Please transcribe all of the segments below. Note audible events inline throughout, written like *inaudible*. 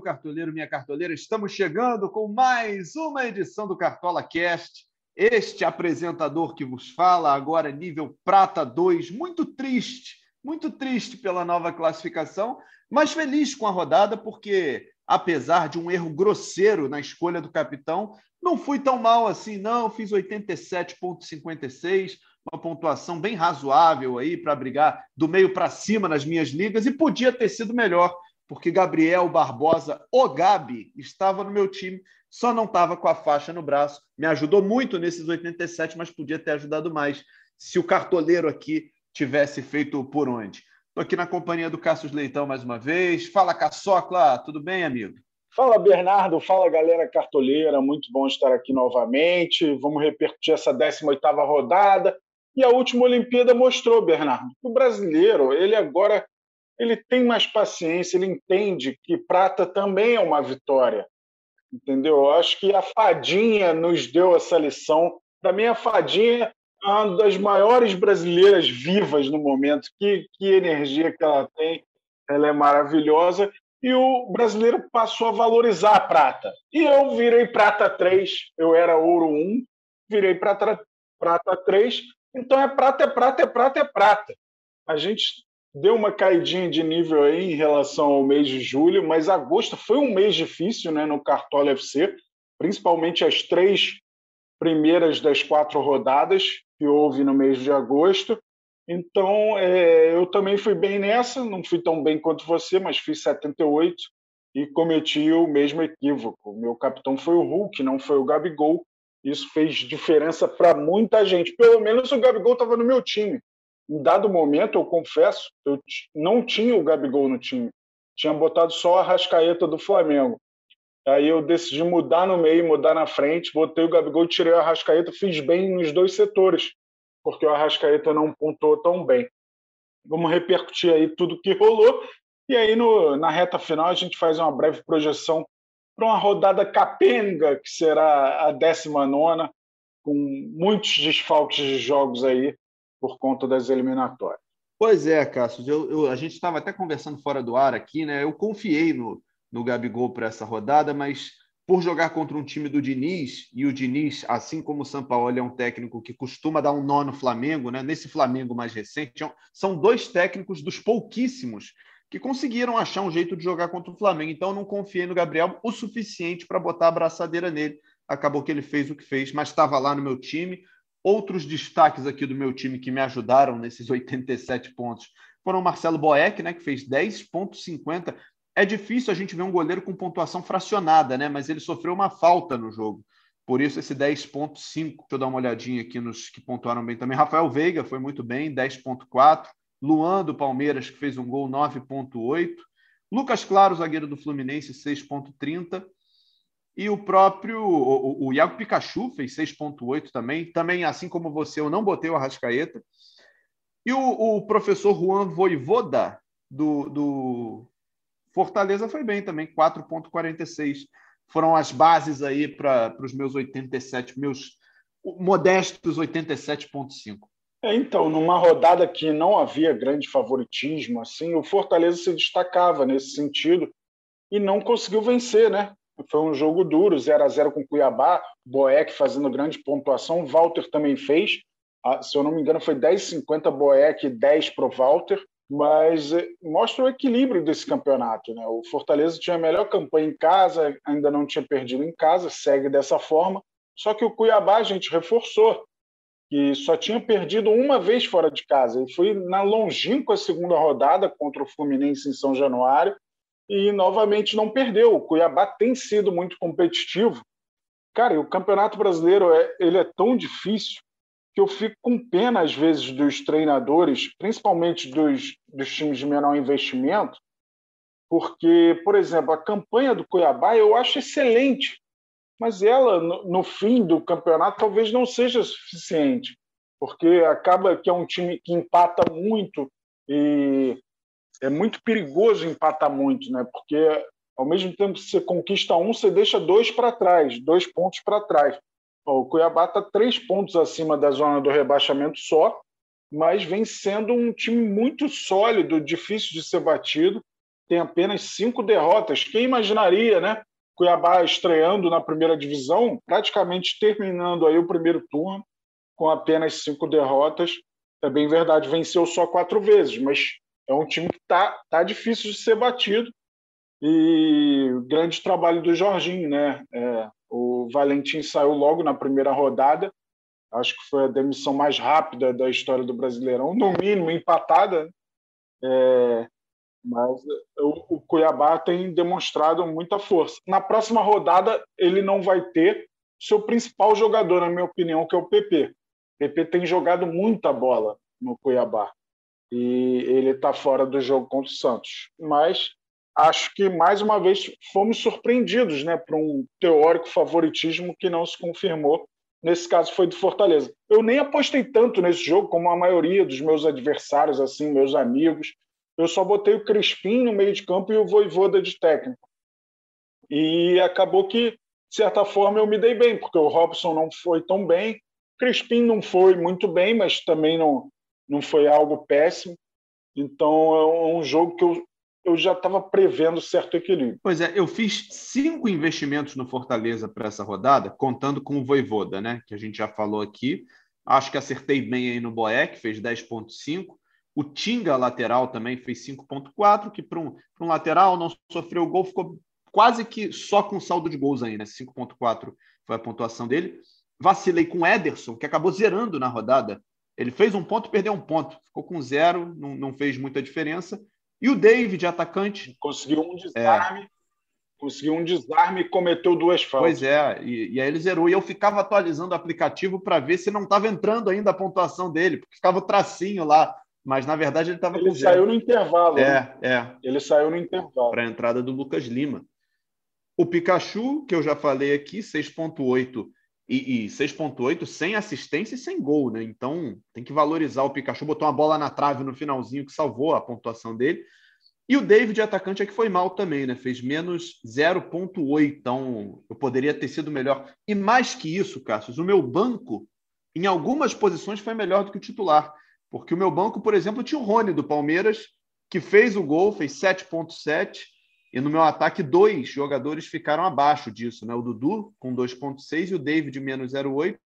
Meu cartoleiro, minha cartoleira. Estamos chegando com mais uma edição do Cartola Cast. Este apresentador que vos fala, agora nível Prata 2, muito triste, muito triste pela nova classificação, mas feliz com a rodada, porque apesar de um erro grosseiro na escolha do capitão, não fui tão mal assim, não. Fiz 87,56, uma pontuação bem razoável aí para brigar do meio para cima nas minhas ligas e podia ter sido melhor, porque Gabriel Barbosa, o Gabi, estava no meu time, só não estava com a faixa no braço. Me ajudou muito nesses 87, mas podia ter ajudado mais se o cartoleiro aqui tivesse feito por onde. Estou aqui na companhia do Cassius Leitão mais uma vez. Fala, Caçocla, tudo bem, amigo? Fala, Bernardo. Fala, galera cartoleira. Muito bom estar aqui novamente. Vamos repercutir essa 18ª rodada. E a última Olimpíada mostrou, Bernardo, que o brasileiro, ele agora ele tem mais paciência, ele entende que prata também é uma vitória. Entendeu? Eu acho que a fadinha nos deu essa lição. Para mim, a fadinha é uma das maiores brasileiras vivas no momento. Que, que energia que ela tem, ela é maravilhosa. E o brasileiro passou a valorizar a prata. E eu virei prata 3, eu era ouro 1, virei prata, prata 3. Então é prata, é prata, é prata, é prata. A gente deu uma caidinha de nível aí em relação ao mês de julho, mas agosto foi um mês difícil né, no Cartola FC, principalmente as três primeiras das quatro rodadas que houve no mês de agosto. Então, é, eu também fui bem nessa, não fui tão bem quanto você, mas fiz 78 e cometi o mesmo equívoco. Meu capitão foi o Hulk, não foi o Gabigol. Isso fez diferença para muita gente. Pelo menos o Gabigol estava no meu time. Em dado momento, eu confesso, eu não tinha o Gabigol no time. Tinha botado só a Rascaeta do Flamengo. Aí eu decidi mudar no meio, mudar na frente, botei o Gabigol, tirei a Arrascaeta, fiz bem nos dois setores, porque o Arrascaeta não pontuou tão bem. Vamos repercutir aí tudo que rolou, e aí no, na reta final a gente faz uma breve projeção para uma rodada capenga, que será a 19 com muitos desfalques de jogos aí por conta das eliminatórias. Pois é, Cássio, eu, eu, a gente estava até conversando fora do ar aqui, né? Eu confiei no, no Gabigol para essa rodada, mas por jogar contra um time do Diniz, e o Diniz, assim como o São Paulo, é um técnico que costuma dar um nó no Flamengo, né? nesse Flamengo mais recente, é são dois técnicos dos pouquíssimos que conseguiram achar um jeito de jogar contra o Flamengo. Então, eu não confiei no Gabriel o suficiente para botar a braçadeira nele. Acabou que ele fez o que fez, mas estava lá no meu time. Outros destaques aqui do meu time que me ajudaram nesses *laughs* 87 pontos foram o Marcelo Boeck, né, que fez 10,50. É difícil a gente ver um goleiro com pontuação fracionada, né? Mas ele sofreu uma falta no jogo. Por isso, esse 10,5. Deixa eu dar uma olhadinha aqui nos que pontuaram bem também. Rafael Veiga foi muito bem, 10,4. Luan do Palmeiras, que fez um gol, 9,8. Lucas Claro, zagueiro do Fluminense, 6,30. E o próprio o, o Iago Pikachu fez 6,8 também. Também, assim como você, eu não botei o Arrascaeta. E o, o professor Juan Voivoda, do, do Fortaleza foi bem também, 4,46. Foram as bases aí para os meus 87, meus modestos 87,5. É, então, numa rodada que não havia grande favoritismo, assim, o Fortaleza se destacava nesse sentido e não conseguiu vencer, né? Foi um jogo duro, 0 a 0 com Cuiabá, Boeck fazendo grande pontuação, Walter também fez. Ah, se eu não me engano, foi 10,50 Boeck, 10 para o Walter mas eh, mostra o equilíbrio desse campeonato. Né? O Fortaleza tinha a melhor campanha em casa, ainda não tinha perdido em casa, segue dessa forma. Só que o Cuiabá a gente reforçou, que só tinha perdido uma vez fora de casa. E foi na longínqua segunda rodada contra o Fluminense em São Januário e novamente não perdeu. O Cuiabá tem sido muito competitivo. Cara, o Campeonato Brasileiro é, ele é tão difícil que eu fico com pena, às vezes, dos treinadores, principalmente dos, dos times de menor investimento, porque, por exemplo, a campanha do Cuiabá eu acho excelente, mas ela, no, no fim do campeonato, talvez não seja suficiente, porque acaba que é um time que empata muito e é muito perigoso empatar muito, né? Porque ao mesmo tempo que você conquista um, você deixa dois para trás, dois pontos para trás. O Cuiabá está três pontos acima da zona do rebaixamento só, mas vem sendo um time muito sólido, difícil de ser batido. tem apenas cinco derrotas. Quem imaginaria, né? Cuiabá estreando na primeira divisão, praticamente terminando aí o primeiro turno com apenas cinco derrotas. É bem verdade, venceu só quatro vezes, mas é um time que está tá difícil de ser batido. E grande trabalho do Jorginho, né? É, o Valentim saiu logo na primeira rodada. Acho que foi a demissão mais rápida da história do Brasileirão, no mínimo empatada. Né? É, mas o, o, Cuiabá tem demonstrado muita força. Na próxima rodada, ele não vai ter seu principal jogador, na minha opinião, que é o PP. O PP tem jogado muita bola no Cuiabá e ele está fora do jogo contra o Santos. Mas acho que mais uma vez fomos surpreendidos, né, por um teórico favoritismo que não se confirmou. Nesse caso foi do Fortaleza. Eu nem apostei tanto nesse jogo como a maioria dos meus adversários, assim, meus amigos. Eu só botei o Crispim no meio de campo e o Voivoda de técnico. E acabou que, de certa forma, eu me dei bem, porque o Robson não foi tão bem, Crispim não foi muito bem, mas também não, não foi algo péssimo. Então é um jogo que eu, eu já estava prevendo certo equilíbrio. Pois é, eu fiz cinco investimentos no Fortaleza para essa rodada, contando com o Voivoda, né? Que a gente já falou aqui. Acho que acertei bem aí no Boeck, fez 10,5. O Tinga, lateral, também fez 5,4, que para um, um lateral não sofreu gol, ficou quase que só com saldo de gols ainda. 5,4 foi a pontuação dele. Vacilei com o Ederson, que acabou zerando na rodada. Ele fez um ponto, perdeu um ponto. Ficou com zero, não, não fez muita diferença. E o David, atacante. Conseguiu um desarme. É. Conseguiu um desarme e cometeu duas faltas. Pois é, e, e aí ele zerou. E eu ficava atualizando o aplicativo para ver se não estava entrando ainda a pontuação dele, porque ficava o tracinho lá. Mas na verdade ele estava com Ele saiu no intervalo. É, né? é. Ele saiu no intervalo. Para a entrada do Lucas Lima. O Pikachu, que eu já falei aqui, 6,8 e, e 6.8 sem assistência e sem gol, né? Então tem que valorizar o Pikachu, botou uma bola na trave no finalzinho que salvou a pontuação dele. E o David, atacante, é que foi mal também, né? Fez menos 0.8, então eu poderia ter sido melhor. E mais que isso, Cassius, o meu banco, em algumas posições, foi melhor do que o titular. Porque o meu banco, por exemplo, tinha o Rony do Palmeiras, que fez o gol, fez 7.7, e no meu ataque, dois jogadores ficaram abaixo disso, né? O Dudu com 2,6 e o David menos 0,8.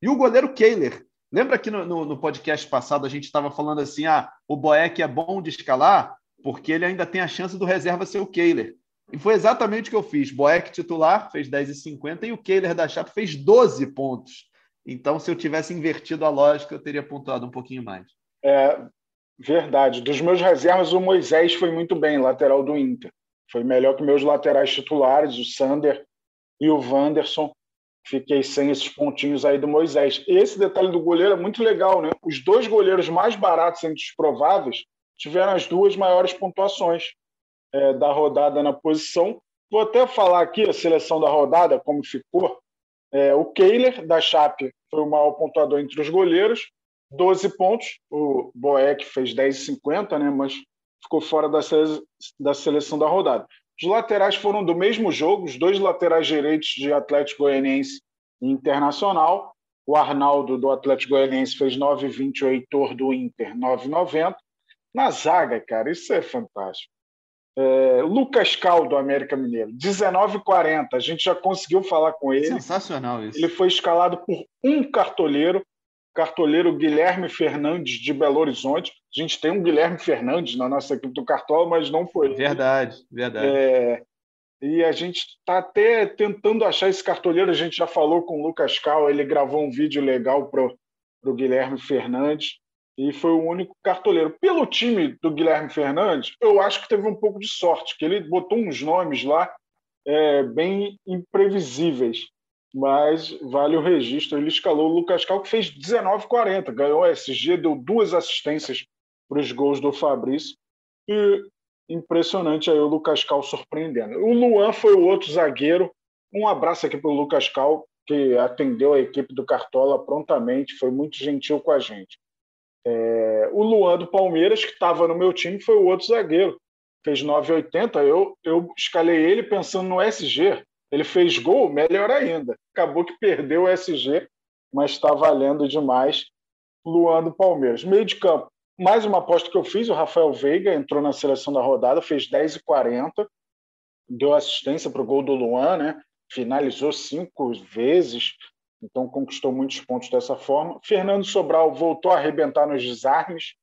E o goleiro Kehler. Lembra que no, no, no podcast passado a gente estava falando assim: ah, o Boeck é bom de escalar porque ele ainda tem a chance do reserva ser o Kehler. E foi exatamente o que eu fiz. Boeck titular fez 10,50 e o Kehler da Chapa fez 12 pontos. Então, se eu tivesse invertido a lógica, eu teria pontuado um pouquinho mais. É verdade. Dos meus reservas, o Moisés foi muito bem, lateral do Inter. Foi melhor que meus laterais titulares, o Sander e o Wanderson. Fiquei sem esses pontinhos aí do Moisés. Esse detalhe do goleiro é muito legal, né? Os dois goleiros mais baratos entre os prováveis tiveram as duas maiores pontuações é, da rodada na posição. Vou até falar aqui a seleção da rodada, como ficou. É, o Kehler, da Chape, foi o maior pontuador entre os goleiros, 12 pontos. O Boeck fez 10,50, né? mas ficou fora da, sele... da seleção da rodada. Os laterais foram do mesmo jogo, os dois laterais direitos de Atlético Goianiense e Internacional. O Arnaldo do Atlético Goianiense fez 9,20, o Heitor do Inter 9,90. Na zaga, cara, isso é fantástico. É, Lucas Cal do América Mineiro, 19,40. A gente já conseguiu falar com ele. Sensacional isso. Ele foi escalado por um cartoleiro cartoleiro Guilherme Fernandes de Belo Horizonte. A gente tem um Guilherme Fernandes na nossa equipe do Cartola, mas não foi. Verdade, verdade. É, e a gente está até tentando achar esse cartoleiro. A gente já falou com o Lucas Cal, ele gravou um vídeo legal para o Guilherme Fernandes e foi o único cartoleiro. Pelo time do Guilherme Fernandes, eu acho que teve um pouco de sorte, que ele botou uns nomes lá é, bem imprevisíveis mas vale o registro. Ele escalou o Lucas Cal, que fez 19,40, ganhou a SG, deu duas assistências para os gols do Fabrício. E impressionante aí o Lucas Cal surpreendendo. O Luan foi o outro zagueiro. Um abraço aqui para o Lucas Cal, que atendeu a equipe do Cartola prontamente, foi muito gentil com a gente. É, o Luan do Palmeiras, que estava no meu time, foi o outro zagueiro. Fez 9,80. Eu, eu escalei ele pensando no SG. Ele fez gol, melhor ainda. Acabou que perdeu o SG, mas está valendo demais. Luan do Palmeiras. Meio de campo. Mais uma aposta que eu fiz, o Rafael Veiga entrou na seleção da rodada, fez 10 e 40, deu assistência para o gol do Luan, né? finalizou cinco vezes, então conquistou muitos pontos dessa forma. Fernando Sobral voltou a arrebentar nos desarmes,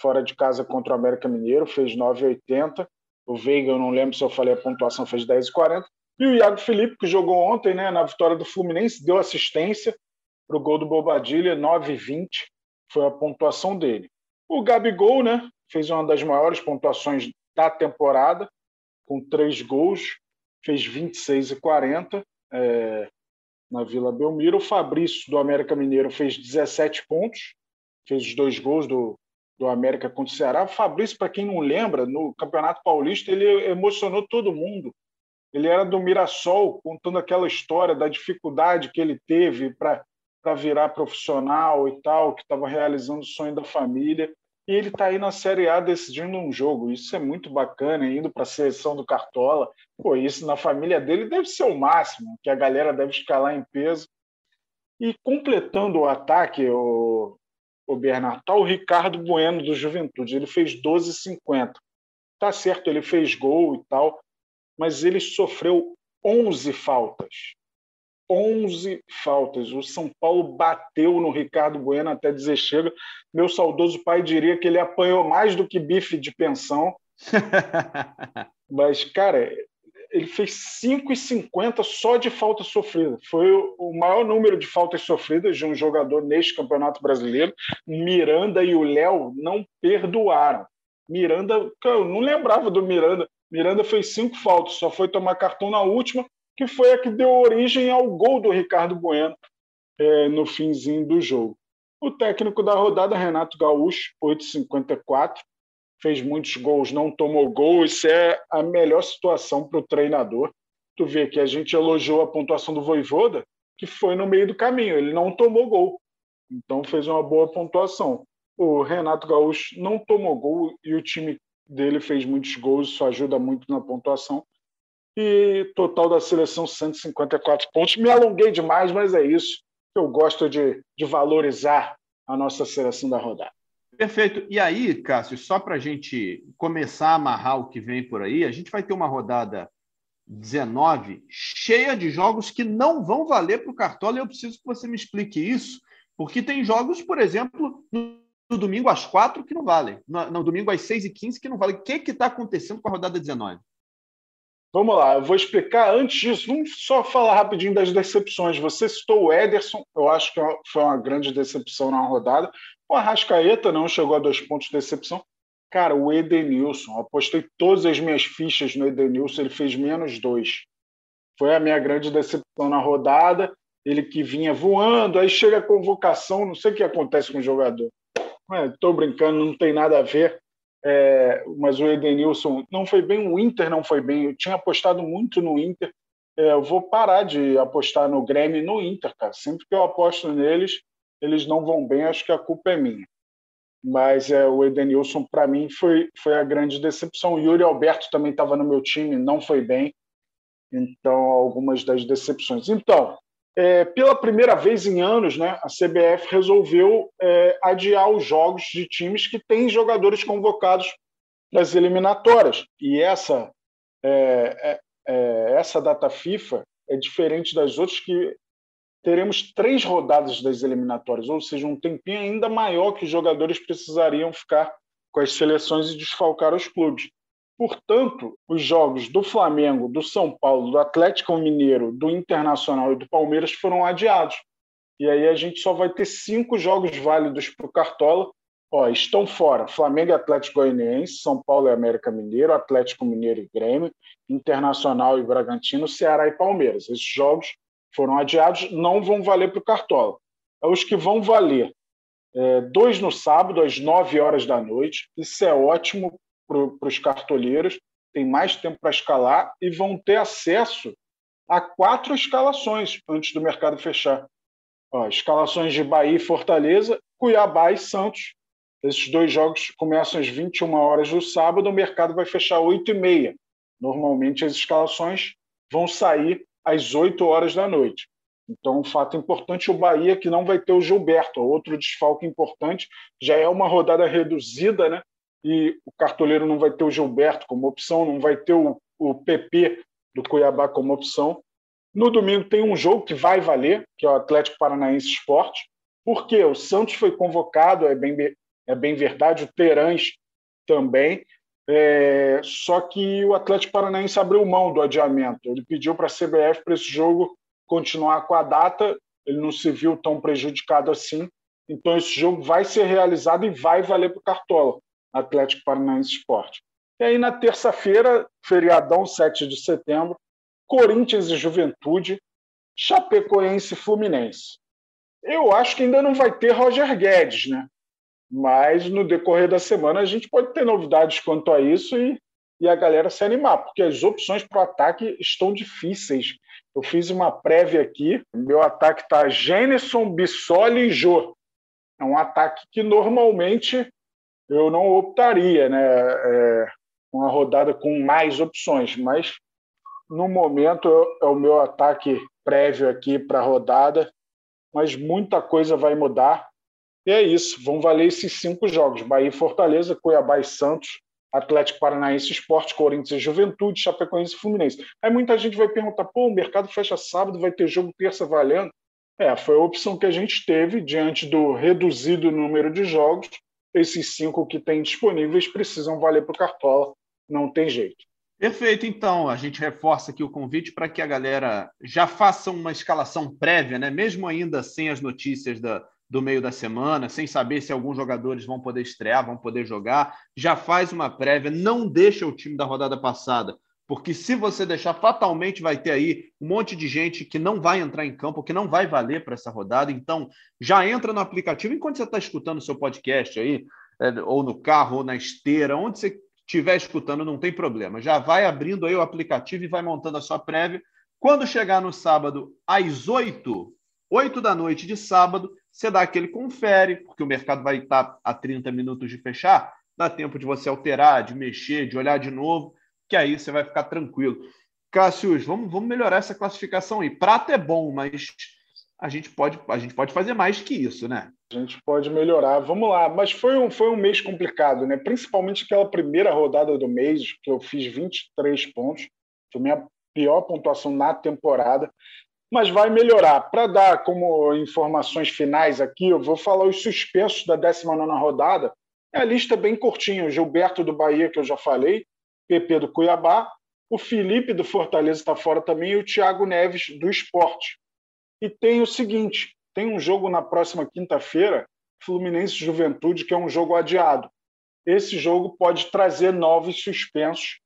fora de casa contra o América Mineiro, fez 9,80. O Veiga, eu não lembro se eu falei a pontuação, fez 10,40. E o Iago Felipe, que jogou ontem né, na vitória do Fluminense, deu assistência para o gol do Bobadilha, 9,20 foi a pontuação dele. O Gabigol né, fez uma das maiores pontuações da temporada, com três gols, fez 26 e 40 é, na Vila Belmiro. O Fabrício, do América Mineiro, fez 17 pontos, fez os dois gols do, do América contra o Ceará. O Fabrício, para quem não lembra, no Campeonato Paulista, ele emocionou todo mundo. Ele era do Mirassol, contando aquela história da dificuldade que ele teve para virar profissional e tal, que estava realizando o sonho da família. E ele está aí na Série A decidindo um jogo. Isso é muito bacana, indo para a seleção do Cartola. Pô, isso na família dele deve ser o máximo, que a galera deve escalar em peso. E completando o ataque, o, o Bernardo, tá o Ricardo Bueno do Juventude. Ele fez 12,50. Tá certo, ele fez gol e tal, mas ele sofreu 11 faltas. 11 faltas. O São Paulo bateu no Ricardo Bueno até dizer chega. Meu saudoso pai diria que ele apanhou mais do que bife de pensão. *laughs* Mas, cara, ele fez 5,50 só de falta sofrida. Foi o maior número de faltas sofridas de um jogador neste Campeonato Brasileiro. Miranda e o Léo não perdoaram. Miranda, eu não lembrava do Miranda. Miranda fez cinco faltas, só foi tomar cartão na última que foi a que deu origem ao gol do Ricardo Bueno é, no finzinho do jogo. O técnico da rodada, Renato Gaúcho, 8,54, fez muitos gols, não tomou gol. Isso é a melhor situação para o treinador. Tu vê que a gente elogiou a pontuação do Voivoda, que foi no meio do caminho, ele não tomou gol. Então fez uma boa pontuação. O Renato Gaúcho não tomou gol e o time dele fez muitos gols, isso ajuda muito na pontuação e total da seleção 154 pontos. Me alonguei demais, mas é isso. Eu gosto de, de valorizar a nossa seleção da rodada. Perfeito. E aí, Cássio, só para a gente começar a amarrar o que vem por aí, a gente vai ter uma rodada 19 cheia de jogos que não vão valer para o Cartola eu preciso que você me explique isso, porque tem jogos, por exemplo, no, domingo às 4 que não valem, no, no, domingo às 6 e 15 que não valem. O que está acontecendo com a rodada 19? Vamos lá, eu vou explicar antes disso. Vamos só falar rapidinho das decepções. Você citou o Ederson, eu acho que foi uma grande decepção na rodada. O Arrascaeta não chegou a dois pontos de decepção. Cara, o Edenilson, apostei todas as minhas fichas no Edenilson, ele fez menos dois. Foi a minha grande decepção na rodada. Ele que vinha voando, aí chega a convocação, não sei o que acontece com o jogador. Estou brincando, não tem nada a ver é, mas o Edenilson não foi bem, o Inter não foi bem. Eu tinha apostado muito no Inter. É, eu vou parar de apostar no Grêmio e no Inter, cara. Sempre que eu aposto neles, eles não vão bem, acho que a culpa é minha. Mas é, o Edenilson, para mim, foi, foi a grande decepção. O Yuri Alberto também estava no meu time, não foi bem. Então, algumas das decepções. Então, é, pela primeira vez em anos, né, a CBF resolveu é, adiar os jogos de times que têm jogadores convocados nas eliminatórias. E essa, é, é, é essa data FIFA é diferente das outras que teremos três rodadas das eliminatórias, ou seja, um tempinho ainda maior que os jogadores precisariam ficar com as seleções e desfalcar os clubes. Portanto, os jogos do Flamengo, do São Paulo, do Atlético Mineiro, do Internacional e do Palmeiras foram adiados. E aí a gente só vai ter cinco jogos válidos para o Cartola. Ó, estão fora Flamengo e Atlético Goianiense, São Paulo e América Mineiro, Atlético Mineiro e Grêmio, Internacional e Bragantino, Ceará e Palmeiras. Esses jogos foram adiados, não vão valer para o Cartola. É os que vão valer. É, dois no sábado, às 9 horas da noite. Isso é ótimo para os cartoleiros, tem mais tempo para escalar e vão ter acesso a quatro escalações antes do mercado fechar. Ó, escalações de Bahia e Fortaleza, Cuiabá e Santos. Esses dois jogos começam às 21 horas do sábado, o mercado vai fechar às 8h30. Normalmente as escalações vão sair às 8 horas da noite. Então, um fato importante, o Bahia que não vai ter o Gilberto, outro desfalque importante, já é uma rodada reduzida, né? E o cartoleiro não vai ter o Gilberto como opção, não vai ter o, o PP do Cuiabá como opção. No domingo tem um jogo que vai valer, que é o Atlético Paranaense Esporte, porque o Santos foi convocado, é bem, é bem verdade, o Terãs também, é, só que o Atlético Paranaense abriu mão do adiamento. Ele pediu para a CBF para esse jogo continuar com a data, ele não se viu tão prejudicado assim. Então, esse jogo vai ser realizado e vai valer para o Cartola, Atlético Paranaense Esporte. E aí, na terça-feira, feriadão, 7 de setembro, Corinthians e Juventude, Chapecoense e Fluminense. Eu acho que ainda não vai ter Roger Guedes, né? Mas no decorrer da semana a gente pode ter novidades quanto a isso e, e a galera se animar, porque as opções para o ataque estão difíceis. Eu fiz uma prévia aqui, meu ataque está Gênison, Bissoli e Jô. É um ataque que normalmente eu não optaria, né? É uma rodada com mais opções, mas no momento é o meu ataque prévio aqui para a rodada, mas muita coisa vai mudar. E é isso, vão valer esses cinco jogos: Bahia e Fortaleza, Cuiabá e Santos, Atlético Paranaense Esporte, Corinthians Juventude, Chapecoense e Fluminense. Aí muita gente vai perguntar: pô, o mercado fecha sábado, vai ter jogo terça valendo? É, foi a opção que a gente teve diante do reduzido número de jogos. Esses cinco que tem disponíveis precisam valer para o Cartola, não tem jeito. Perfeito, então. A gente reforça aqui o convite para que a galera já faça uma escalação prévia, né? mesmo ainda sem as notícias da, do meio da semana, sem saber se alguns jogadores vão poder estrear, vão poder jogar, já faz uma prévia, não deixa o time da rodada passada, porque se você deixar, fatalmente vai ter aí um monte de gente que não vai entrar em campo, que não vai valer para essa rodada. Então, já entra no aplicativo enquanto você está escutando o seu podcast aí, é, ou no carro, ou na esteira, onde você estiver escutando, não tem problema. Já vai abrindo aí o aplicativo e vai montando a sua prévia. Quando chegar no sábado, às 8, 8 da noite de sábado, você dá aquele confere, porque o mercado vai estar a 30 minutos de fechar, dá tempo de você alterar, de mexer, de olhar de novo, que aí você vai ficar tranquilo. Cássio, vamos, vamos melhorar essa classificação aí. Prata é bom, mas a gente pode, a gente pode fazer mais que isso, né? A gente pode melhorar. Vamos lá. Mas foi um, foi um mês complicado, né? Principalmente aquela primeira rodada do mês, que eu fiz 23 pontos. Foi minha pior pontuação na temporada mas vai melhorar. Para dar como informações finais aqui, eu vou falar os suspensos da 19 rodada. É a lista bem curtinha: o Gilberto do Bahia, que eu já falei, PP do Cuiabá, o Felipe do Fortaleza está fora também e o Thiago Neves do Esporte. E tem o seguinte: tem um jogo na próxima quinta-feira, Fluminense Juventude, que é um jogo adiado. Esse jogo pode trazer novos suspensos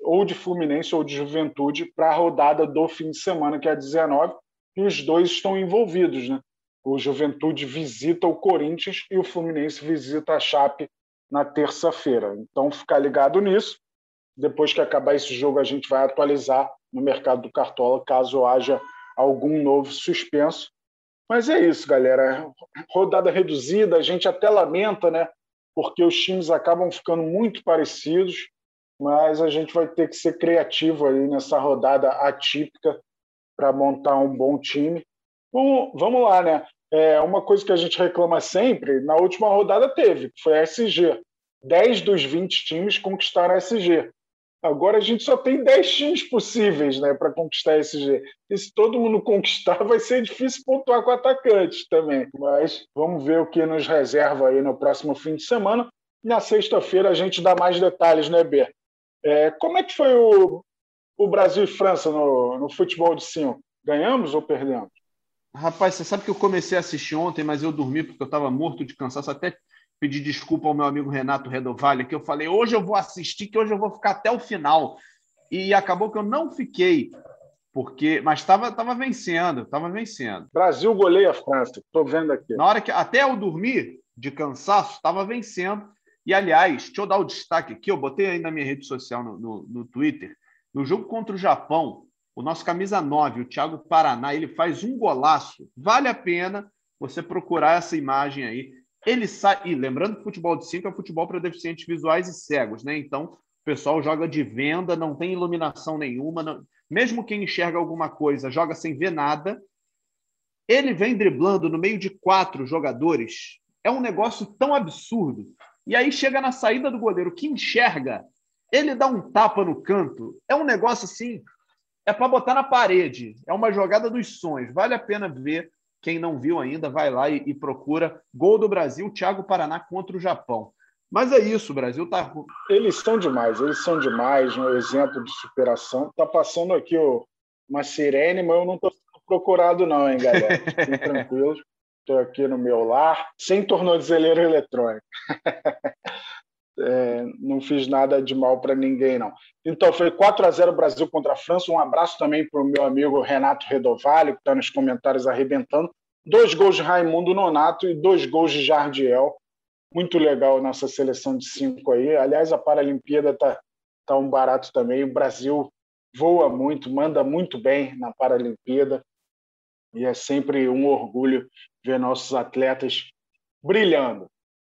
ou de Fluminense ou de Juventude para a rodada do fim de semana, que é a 19, e os dois estão envolvidos. Né? O Juventude visita o Corinthians e o Fluminense visita a Chape na terça-feira. Então, ficar ligado nisso. Depois que acabar esse jogo, a gente vai atualizar no mercado do Cartola, caso haja algum novo suspenso. Mas é isso, galera. Rodada reduzida, a gente até lamenta, né? Porque os times acabam ficando muito parecidos mas a gente vai ter que ser criativo aí nessa rodada atípica para montar um bom time. Vamos, vamos lá, né? É, uma coisa que a gente reclama sempre, na última rodada teve, foi a SG. 10 dos 20 times conquistaram a SG. Agora a gente só tem 10 times possíveis né, para conquistar a SG. E se todo mundo *laughs* conquistar, vai ser difícil pontuar com atacantes também. Mas vamos ver o que nos reserva aí no próximo fim de semana. Na sexta-feira a gente dá mais detalhes, né, Ber? É, como é que foi o, o Brasil e França no, no futebol de cinco? Ganhamos ou perdemos? Rapaz, você sabe que eu comecei a assistir ontem, mas eu dormi porque eu estava morto de cansaço. Até pedi desculpa ao meu amigo Renato Redovalho, que eu falei, hoje eu vou assistir, que hoje eu vou ficar até o final. E acabou que eu não fiquei, porque mas estava tava vencendo, estava vencendo. Brasil goleia a França, estou vendo aqui. Na hora que até eu dormir de cansaço, estava vencendo. E, aliás, deixa eu dar o destaque aqui, eu botei aí na minha rede social, no, no, no Twitter, no jogo contra o Japão, o nosso camisa 9, o Thiago Paraná, ele faz um golaço. Vale a pena você procurar essa imagem aí. Ele sai. E lembrando que futebol de 5 é futebol para deficientes visuais e cegos, né? Então, o pessoal joga de venda, não tem iluminação nenhuma. Não... Mesmo quem enxerga alguma coisa, joga sem ver nada. Ele vem driblando no meio de quatro jogadores. É um negócio tão absurdo. E aí chega na saída do goleiro que enxerga, ele dá um tapa no canto. É um negócio assim, é para botar na parede. É uma jogada dos sonhos. Vale a pena ver. Quem não viu ainda, vai lá e, e procura. Gol do Brasil, Thiago Paraná contra o Japão. Mas é isso, o Brasil tá. Eles são demais, eles são demais, um exemplo de superação. Tá passando aqui ó, uma sirene, mas eu não estou sendo procurado, não, hein, galera? *laughs* Fiquem tranquilos. Estou aqui no meu lar, sem tornozeleiro eletrônico. *laughs* é, não fiz nada de mal para ninguém, não. Então, foi 4 a 0 Brasil contra a França. Um abraço também para o meu amigo Renato Redovalho, que está nos comentários arrebentando. Dois gols de Raimundo Nonato e dois gols de Jardiel muito legal nossa seleção de cinco aí. Aliás, a Paralimpíada tá, tá um barato também. O Brasil voa muito, manda muito bem na Paralimpíada e é sempre um orgulho ver nossos atletas brilhando.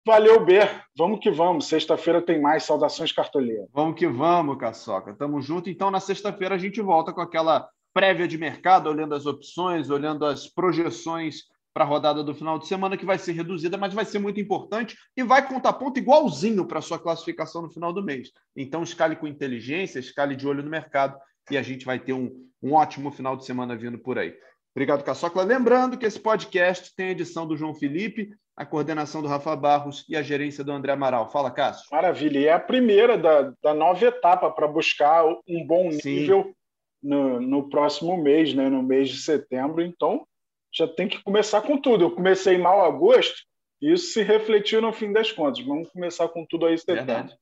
Valeu, Ber. Vamos que vamos. Sexta-feira tem mais. Saudações, cartoleiro. Vamos que vamos, Caçoca. Tamo junto. Então, na sexta-feira, a gente volta com aquela prévia de mercado, olhando as opções, olhando as projeções para a rodada do final de semana, que vai ser reduzida, mas vai ser muito importante e vai contar ponto igualzinho para a sua classificação no final do mês. Então, escale com inteligência, escale de olho no mercado e a gente vai ter um, um ótimo final de semana vindo por aí. Obrigado, Caçocla. Lembrando que esse podcast tem a edição do João Felipe, a coordenação do Rafa Barros e a gerência do André Amaral. Fala, Cássio. Maravilha. E é a primeira da, da nova etapa para buscar um bom nível no, no próximo mês, né? no mês de setembro. Então, já tem que começar com tudo. Eu comecei mal agosto, e isso se refletiu no fim das contas. Vamos começar com tudo aí setembro. Verdade.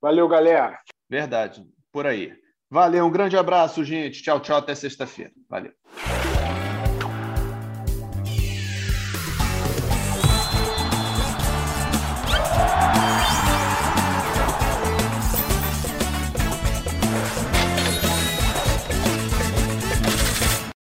Valeu, galera. Verdade, por aí. Valeu, um grande abraço, gente. Tchau, tchau, até sexta-feira. Valeu.